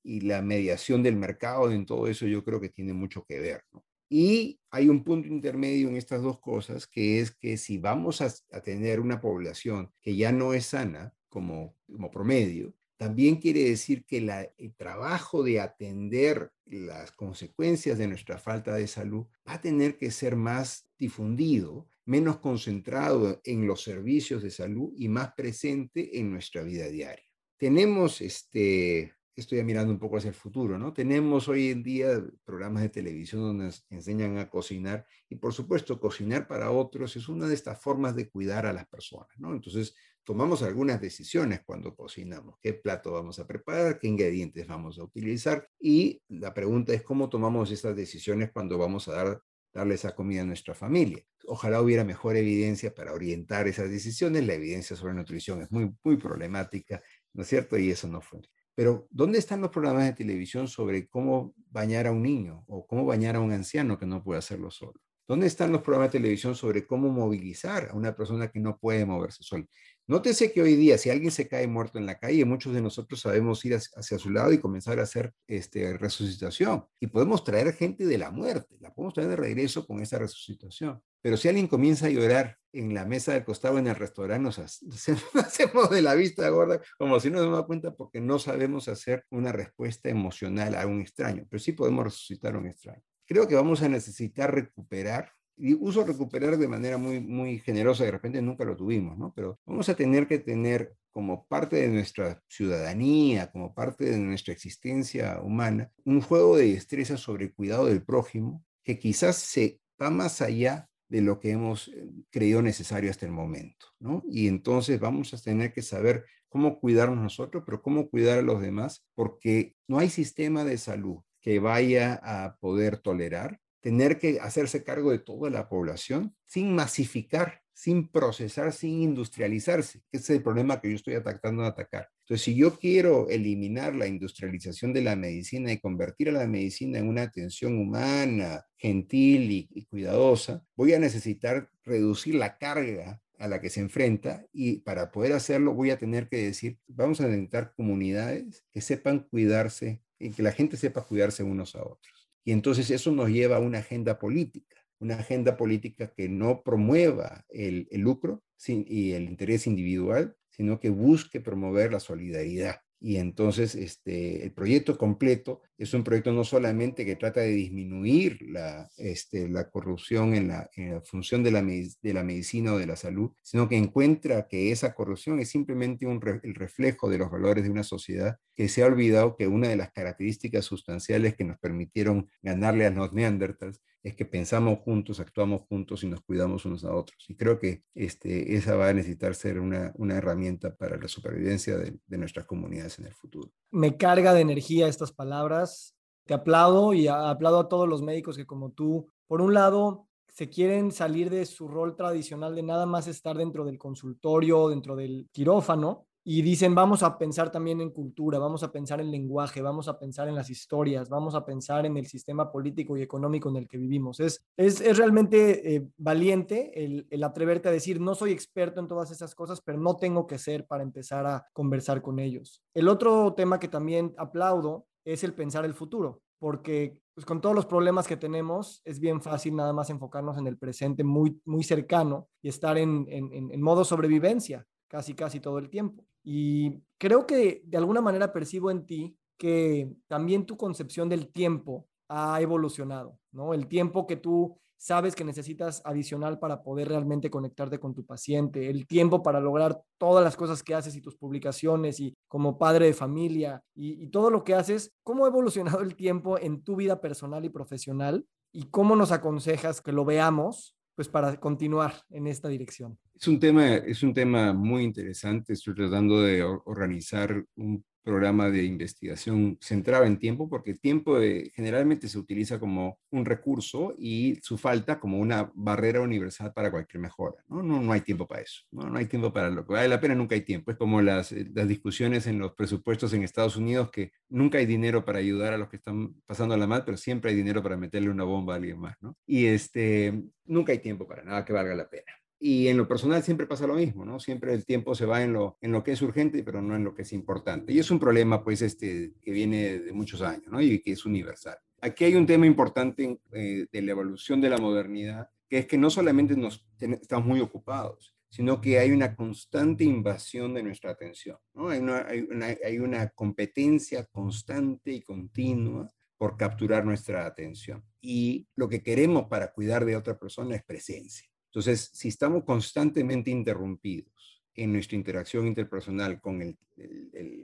Y, la mediación del mercado en todo eso yo creo que tiene mucho que ver. Y hay un punto intermedio en estas dos cosas, que es que si vamos a, tener una población que ya no es sana como, como promedio, también quiere decir que la, el trabajo de atender las consecuencias de nuestra falta de salud va a tener que ser más difundido, menos concentrado en los servicios de salud y más presente en nuestra vida diaria. Tenemos, este, estoy mirando un poco hacia el futuro, ¿no? Tenemos hoy en día programas de televisión donde nos enseñan a cocinar y por supuesto cocinar para otros es una de estas formas de cuidar a las personas, ¿no? Entonces tomamos algunas decisiones cuando cocinamos, qué plato vamos a preparar, qué ingredientes vamos a utilizar y la pregunta es cómo tomamos estas decisiones cuando vamos a dar darle esa comida a nuestra familia. Ojalá hubiera mejor evidencia para orientar esas decisiones. La evidencia sobre nutrición es muy, muy problemática, ¿no es cierto? Y eso no fue. Pero, ¿dónde están los programas de televisión sobre cómo bañar a un niño o cómo bañar a un anciano que no puede hacerlo solo? ¿Dónde están los programas de televisión sobre cómo movilizar a una persona que no puede moverse sola? Nótese que hoy día, si alguien se cae muerto en la calle, muchos de nosotros sabemos ir hacia su lado y comenzar a hacer este, resucitación. Y podemos traer gente de la muerte, la podemos traer de regreso con esa resucitación. Pero si alguien comienza a llorar en la mesa del costado en el restaurante, nos hacemos de la vista gorda, como si no nos damos cuenta porque no sabemos hacer una respuesta emocional a un extraño. Pero sí podemos resucitar a un extraño. Creo que vamos a necesitar recuperar y uso recuperar de manera muy, muy generosa, de repente nunca lo tuvimos, ¿no? Pero vamos a tener que tener como parte de nuestra ciudadanía, como parte de nuestra existencia humana, un juego de destreza sobre el cuidado del prójimo que quizás se va más allá de lo que hemos eh, creído necesario hasta el momento, ¿no? Y entonces vamos a tener que saber cómo cuidarnos nosotros, pero cómo cuidar a los demás, porque no hay sistema de salud que vaya a poder tolerar tener que hacerse cargo de toda la población sin masificar, sin procesar, sin industrializarse, que es el problema que yo estoy atacando a atacar. Entonces, si yo quiero eliminar la industrialización de la medicina y convertir a la medicina en una atención humana, gentil y, y cuidadosa, voy a necesitar reducir la carga a la que se enfrenta y para poder hacerlo voy a tener que decir, vamos a necesitar comunidades que sepan cuidarse y que la gente sepa cuidarse unos a otros. Y entonces eso nos lleva a una agenda política, una agenda política que no promueva el, lucro y el interés individual, sino que busque promover la solidaridad. Y entonces este, el proyecto completo es un proyecto no solamente que trata de disminuir la, este, la corrupción en la, función de la, de la medicina o de la salud, sino que encuentra que esa corrupción es simplemente un el reflejo de los valores de una sociedad que se ha olvidado que una de las características sustanciales que nos permitieron ganarle a los neandertals es que pensamos juntos, actuamos juntos y nos cuidamos unos a otros. Y creo que este, esa va a necesitar ser una, una herramienta para la supervivencia de, de nuestras comunidades en el futuro. Me carga de energía estas palabras. Te aplaudo y aplaudo a todos los médicos que como tú, por un lado, se quieren salir de su rol tradicional de nada más estar dentro del consultorio, dentro del quirófano, y dicen, vamos a pensar también en cultura, vamos a pensar en lenguaje, vamos a pensar en las historias, vamos a pensar en el sistema político y económico en el que vivimos. Es, es, es realmente eh, valiente el, el, atreverte a decir, no soy experto en todas esas cosas, pero no tengo que ser para empezar a conversar con ellos. El otro tema que también aplaudo es el pensar el futuro, porque pues, con todos los problemas que tenemos, es bien fácil nada más enfocarnos en el presente muy, muy cercano y estar en, en, en modo sobrevivencia casi, casi todo el tiempo. Y creo que de alguna manera percibo en ti que también tu concepción del tiempo ha evolucionado, ¿no? El tiempo que tú sabes que necesitas adicional para poder realmente conectarte con tu paciente, el tiempo para lograr todas las cosas que haces y tus publicaciones y como padre de familia y, y, todo lo que haces, ¿cómo ha evolucionado el tiempo en tu vida personal y profesional? ¿Y cómo nos aconsejas que lo veamos pues para continuar en esta dirección? Es un tema, es un tema muy interesante. Estoy tratando de organizar un programa de investigación centrado en tiempo, porque el tiempo eh, generalmente se utiliza como un recurso y su falta como una barrera universal para cualquier mejora. No, no, no hay tiempo para eso. ¿no? no hay tiempo para lo que vale la pena, nunca hay tiempo. Es como las, eh, las discusiones en los presupuestos en Estados Unidos, que nunca hay dinero para ayudar a los que están pasando la mal, pero siempre hay dinero para meterle una bomba a alguien más. ¿no? Y este, nunca hay tiempo para nada que valga la pena. Y en lo personal siempre pasa lo mismo, ¿no? Siempre el tiempo se va en lo, en lo que es urgente, pero no en lo que es importante. Y es un problema, pues, este, que viene de muchos años, ¿no? Y que es universal. Aquí hay un tema importante eh, de la evolución de la modernidad, que es que no solamente nos, estamos muy ocupados, sino que hay una constante invasión de nuestra atención, ¿no? Hay una, hay una, hay una competencia constante y continua por capturar nuestra atención. Y lo que queremos para cuidar de otra persona es presencia. Entonces, si estamos constantemente interrumpidos en nuestra interacción interpersonal con el,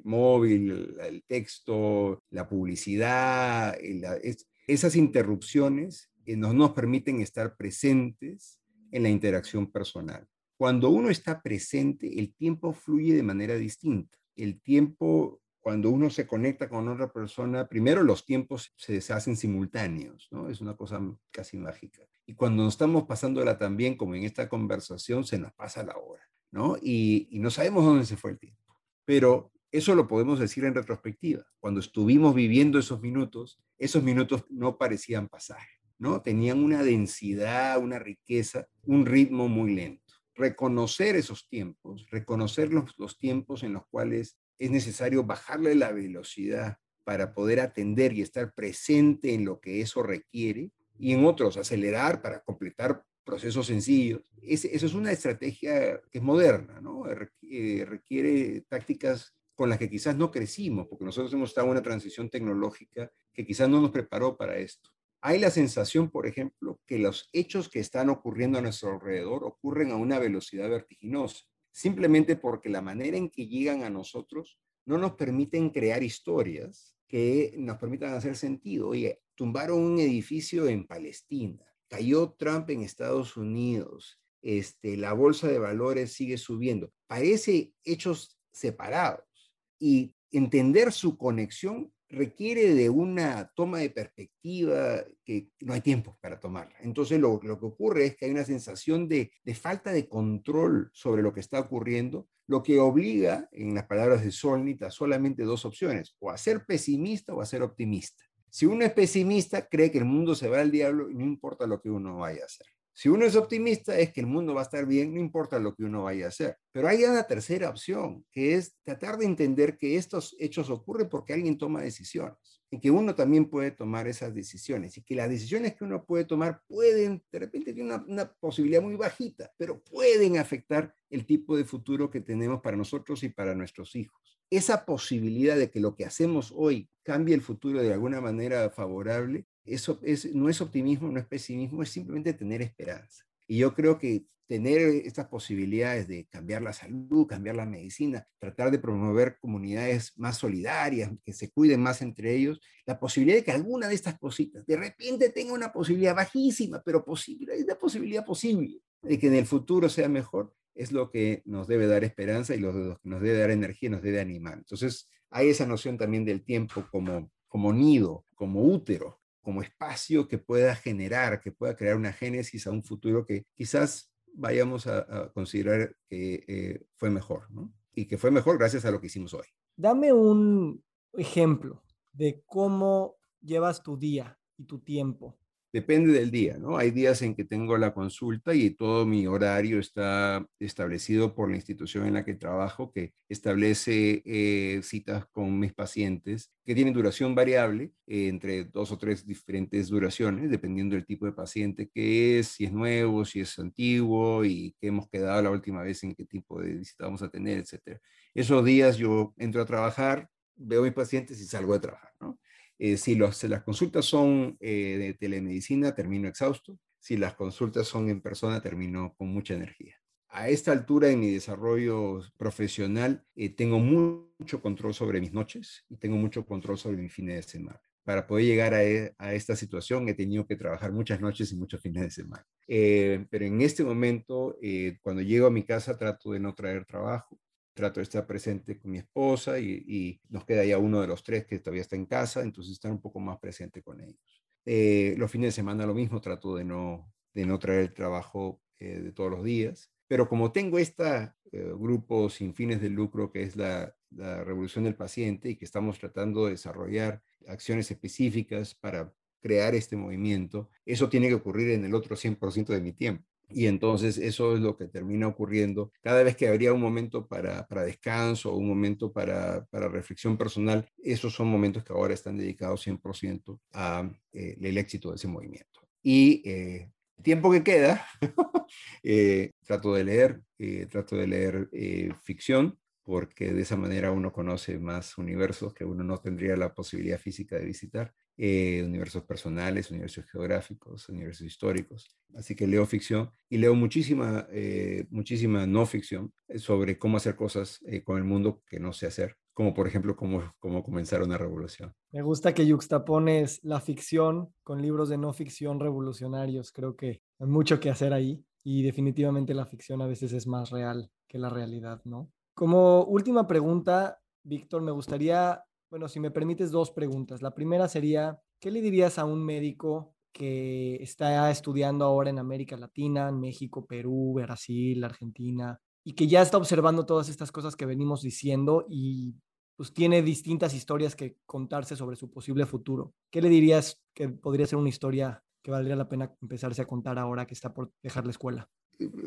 móvil, el, texto, la publicidad, esas interrupciones eh, no nos permiten estar presentes en la interacción personal. Cuando uno está presente, el tiempo fluye de manera distinta. El tiempo cuando uno se conecta con otra persona, primero los tiempos se deshacen simultáneos, ¿no? Es una cosa casi mágica. Y cuando nos estamos pasándola también, como en esta conversación, se nos pasa la hora, ¿no? Y, y no sabemos dónde se fue el tiempo. Pero eso lo podemos decir en retrospectiva. Cuando estuvimos viviendo esos minutos, esos minutos no parecían pasar, ¿no? Tenían una densidad, una riqueza, un ritmo muy lento. Reconocer esos tiempos, reconocer los, los tiempos en los cuales es necesario bajarle la velocidad para poder atender y estar presente en lo que eso requiere y en otros acelerar para completar procesos sencillos. Es, eso es una estrategia que es moderna, ¿no? Eh, requiere tácticas con las que quizás no crecimos, porque nosotros hemos estado en una transición tecnológica que quizás no nos preparó para esto. Hay la sensación, por ejemplo, que los hechos que están ocurriendo a nuestro alrededor ocurren a una velocidad vertiginosa simplemente porque la manera en que llegan a nosotros no nos permiten crear historias que nos permitan hacer sentido. Oye, tumbaron un edificio en Palestina, cayó Trump en Estados Unidos, este, la bolsa de valores sigue subiendo. Parece hechos separados y entender su conexión requiere de una toma de perspectiva que no hay tiempo para tomarla. Entonces lo, que ocurre es que hay una sensación de, falta de control sobre lo que está ocurriendo, lo que obliga, en las palabras de Solnit, solamente dos opciones, o a ser pesimista o a ser optimista. Si uno es pesimista, cree que el mundo se va al diablo y no importa lo que uno vaya a hacer. Si uno es optimista, es que el mundo va a estar bien, no importa lo que uno vaya a hacer. Pero hay una tercera opción, que es tratar de entender que estos hechos ocurren porque alguien toma decisiones y que uno también puede tomar esas decisiones y que las decisiones que uno puede tomar pueden, de repente tiene una, una posibilidad muy bajita, pero pueden afectar el tipo de futuro que tenemos para nosotros y para nuestros hijos. Esa posibilidad de que lo que hacemos hoy cambie el futuro de alguna manera favorable eso es, no es optimismo, no es pesimismo, es simplemente tener esperanza. Y yo creo que tener estas posibilidades de cambiar la salud, cambiar la medicina, tratar de promover comunidades más solidarias, que se cuiden más entre ellos, la posibilidad de que alguna de estas cositas de repente tenga una posibilidad bajísima, pero posible, es una posibilidad posible de que en el futuro sea mejor, es lo que nos debe dar esperanza y lo, que nos debe dar energía, nos debe animar. Entonces, hay esa noción también del tiempo como, como nido, como útero, como espacio que pueda generar, que pueda crear una génesis a un futuro que quizás vayamos a, considerar que eh, fue mejor. ¿no? y que fue mejor gracias a lo que hicimos hoy. Dame un ejemplo de cómo llevas tu día y tu tiempo Depende del día, ¿no? Hay días en que tengo la consulta y todo mi horario está establecido por la institución en la que trabajo, que establece eh, citas con mis pacientes que tienen duración variable, eh, entre dos o tres diferentes duraciones, dependiendo del tipo de paciente que es, si es nuevo, si es antiguo y qué hemos quedado la última vez en qué tipo de visita vamos a tener, etc. Esos días yo entro a trabajar, veo a mis pacientes y salgo a trabajar. Eh, si las consultas son eh, de telemedicina, termino exhausto. Si las consultas son en persona, termino con mucha energía. A esta altura en mi desarrollo profesional, eh, tengo mucho control sobre mis noches y tengo mucho control sobre mis fines de semana. Para poder llegar a, e, a esta situación he tenido que trabajar muchas noches y muchos fines de semana. pero en este momento, cuando llego a mi casa, trato de no traer trabajo trato de estar presente con mi esposa y, nos queda ya uno de los tres que todavía está en casa, entonces estar un poco más presente con ellos. Eh, los fines de semana lo mismo, trato de no, de no traer el trabajo eh, de todos los días, pero como tengo este grupo sin fines de lucro que es la, la revolución del paciente y que estamos tratando de desarrollar acciones específicas para crear este movimiento, eso tiene que ocurrir en el otro 100% de mi tiempo. Y entonces eso es lo que termina ocurriendo. Cada vez que habría un momento para, para descanso un momento para, para, reflexión personal, esos son momentos que ahora están dedicados 100% al eh, el éxito de ese movimiento. Y eh, tiempo que queda, eh, trato de leer, eh, trato de leer ficción, porque de esa manera uno conoce más universos que uno no tendría la posibilidad física de visitar. Eh, universos personales, universos geográficos, universos históricos. Así que leo ficción y leo muchísima, eh, muchísima no ficción sobre cómo hacer cosas eh, con el mundo que no sé hacer, como por ejemplo cómo, cómo comenzar una revolución. Me gusta que yuxtapones la ficción con libros de no ficción revolucionarios. Creo que hay mucho que hacer ahí y definitivamente la ficción a veces es más real que la realidad, ¿no? Como última pregunta, Víctor, me gustaría bueno, si me permites dos preguntas. La primera sería, ¿qué le dirías a un médico que está estudiando ahora en América Latina, en México, Perú, Brasil, Argentina, y que ya está observando todas estas cosas que venimos diciendo y pues tiene distintas historias que contarse sobre su posible futuro? ¿Qué le dirías que podría ser una historia que valdría la pena empezarse a contar ahora que está por dejar la escuela?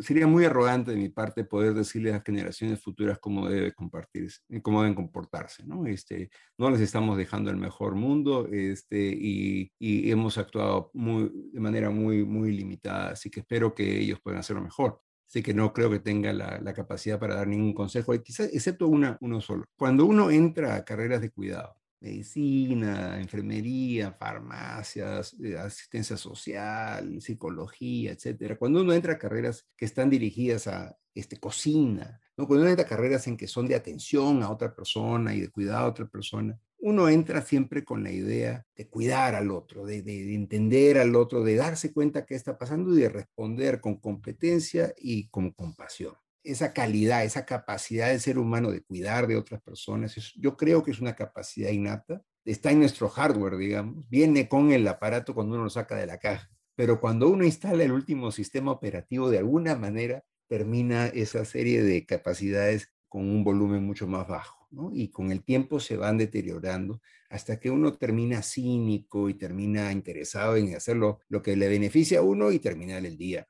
Sería muy arrogante de mi parte poder decirle a generaciones futuras cómo debe compartirse, cómo deben comportarse, ¿no? Este, no les estamos dejando el mejor mundo, este, y, y hemos actuado muy, de manera muy, muy limitada, así que espero que ellos puedan hacerlo mejor. Así que no creo que tenga la, la capacidad para dar ningún consejo, quizás, excepto una, uno solo. Cuando uno entra a carreras de cuidado, medicina, enfermería, farmacias, eh, asistencia social, psicología, etcétera. Cuando uno entra a carreras que están dirigidas a este, cocina, cuando uno entra a carreras en que son de atención a otra persona y de cuidado a otra persona, uno entra siempre con la idea de cuidar al otro, de, entender al otro, de darse cuenta qué está pasando y de responder con competencia y con compasión esa calidad, esa capacidad del ser humano de cuidar de otras personas, yo creo que es una capacidad innata, está en nuestro hardware, digamos, viene con el aparato cuando uno lo saca de la caja, pero cuando uno instala el último sistema operativo, de alguna manera termina esa serie de capacidades con un volumen mucho más bajo. Y con el tiempo se van deteriorando hasta que uno termina cínico y termina interesado en hacerlo lo que le beneficia a uno y terminar el día,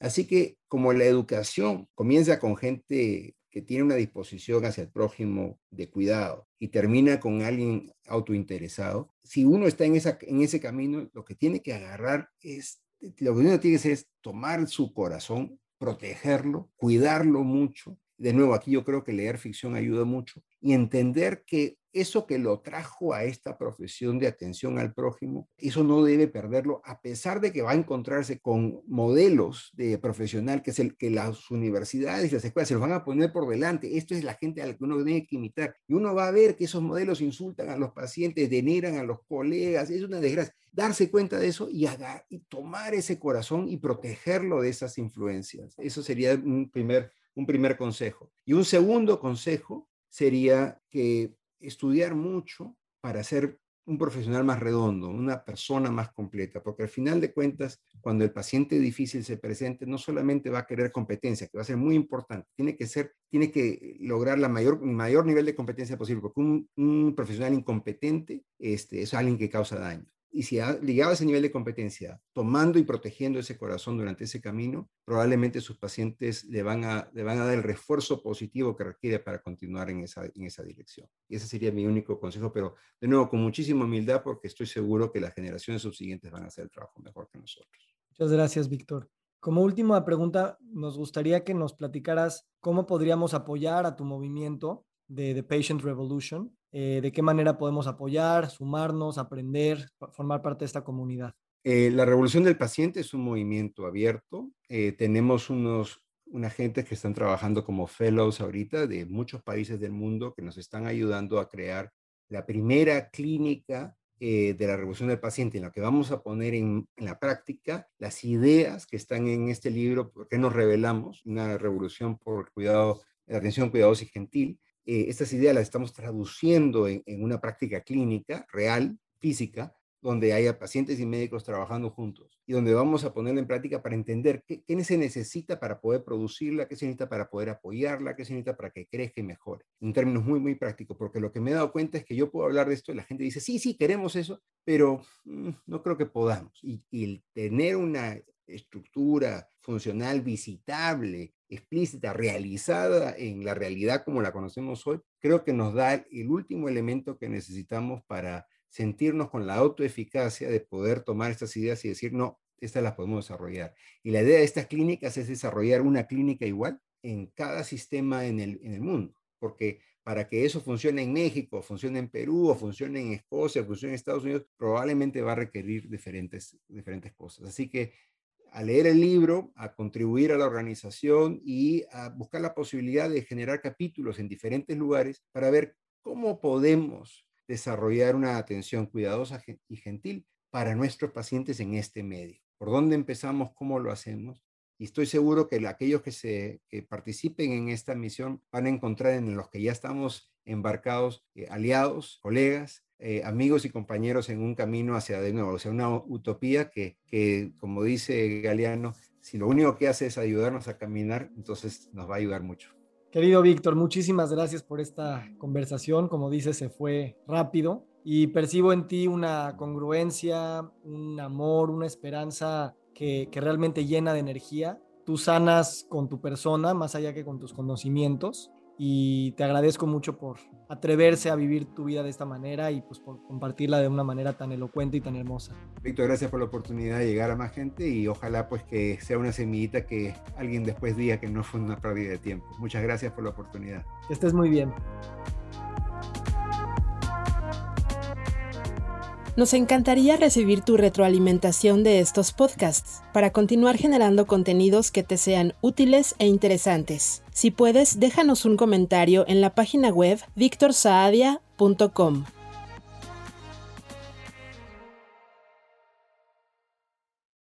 Así que como la educación comienza con gente que tiene una disposición hacia el prójimo de cuidado y termina con alguien autointeresado, si uno está en, esa, en ese camino, lo que tiene que agarrar es, lo que uno tiene que hacer es tomar su corazón, protegerlo, cuidarlo mucho. De nuevo, aquí yo creo que leer ficción ayuda mucho y entender que eso que lo trajo a esta profesión de atención al prójimo, eso no debe perderlo, a pesar de que va a encontrarse con modelos de profesional que es el que las universidades y las escuelas se los van a poner por delante. Esto es la gente a la que uno tiene que imitar. Y uno va a ver que esos modelos insultan a los pacientes, denigran a los colegas, es una desgracia. Darse cuenta de eso y, y tomar ese corazón y protegerlo de esas influencias. Eso sería un primer, un primer consejo. Y un segundo consejo sería que estudiar mucho para ser un profesional más redondo, una persona más completa, porque al final de cuentas, cuando el paciente difícil se presente, no solamente va a querer competencia, que va a ser muy importante, tiene que ser, tiene que lograr la mayor, mayor nivel de competencia posible, porque un, profesional incompetente este, es alguien que causa daño y si ha llegado a ese nivel de competencia, tomando y protegiendo ese corazón durante ese camino, probablemente sus pacientes le van a, le van a dar el refuerzo positivo que requiere para continuar en esa, en esa dirección. Y ese sería mi único consejo, pero de nuevo, con muchísima humildad, porque estoy seguro que las generaciones subsiguientes van a hacer el trabajo mejor que nosotros. Muchas gracias, Víctor. Como última pregunta, nos gustaría que nos platicaras cómo podríamos apoyar a tu movimiento de The Patient Revolution eh, de qué manera podemos apoyar, sumarnos, aprender, formar parte de esta comunidad. Eh, la Revolución del Paciente es un movimiento abierto. Eh, tenemos unos, una gente que están trabajando como fellows ahorita de muchos países del mundo que nos están ayudando a crear la primera clínica de la Revolución del Paciente, en la que vamos a poner en, en, la práctica las ideas que están en este libro, porque nos revelamos, una revolución por cuidado, la atención cuidadosa y gentil, eh, estas ideas las estamos traduciendo en, una práctica clínica real, física, donde haya pacientes y médicos trabajando juntos y donde vamos a ponerla en práctica para entender qué, se necesita para poder producirla, qué se necesita para poder apoyarla, qué se necesita para que crezca y mejore, en términos muy, muy prácticos, porque lo que me he dado cuenta es que yo puedo hablar de esto y la gente dice, sí, sí, queremos eso, pero mm, no creo que podamos. Y, y tener una estructura funcional visitable explícita, realizada en la realidad como la conocemos hoy, creo que nos da el último elemento que necesitamos para sentirnos con la autoeficacia de poder tomar estas ideas y decir, no, estas las podemos desarrollar. Y la idea de estas clínicas es desarrollar una clínica igual en cada sistema en el, en el mundo, porque para que eso funcione en México, funcione en Perú, o funcione en Escocia, funcione en Estados Unidos, probablemente va a requerir diferentes, diferentes cosas. Así que a leer el libro, a contribuir a la organización y a buscar la posibilidad de generar capítulos en diferentes lugares para ver cómo podemos desarrollar una atención cuidadosa y gentil para nuestros pacientes en este medio. ¿Por dónde empezamos? ¿Cómo lo hacemos? Y estoy seguro que aquellos que, se, participen en esta misión van a encontrar en los que ya estamos embarcados eh, aliados, colegas, eh, amigos y compañeros en un camino hacia de nuevo, o sea, una utopía que, que, como dice Galeano, si lo único que hace es ayudarnos a caminar, entonces nos va a ayudar mucho. Querido Víctor, muchísimas gracias por esta conversación. Como dices, se fue rápido y percibo en ti una congruencia, un amor, una esperanza que, que realmente llena de energía. Tú sanas con tu persona, más allá que con tus conocimientos y te agradezco mucho por atreverse a vivir tu vida de esta manera y pues por compartirla de una manera tan elocuente y tan hermosa. Víctor, gracias por la oportunidad de llegar a más gente y ojalá pues que sea una semillita que alguien después diga que no fue una pérdida de tiempo. Muchas gracias por la oportunidad. Que estés muy bien. Nos encantaría recibir tu retroalimentación de estos podcasts para continuar generando contenidos que te sean útiles e interesantes. Si puedes, déjanos un comentario en la página web victorsaadia.com.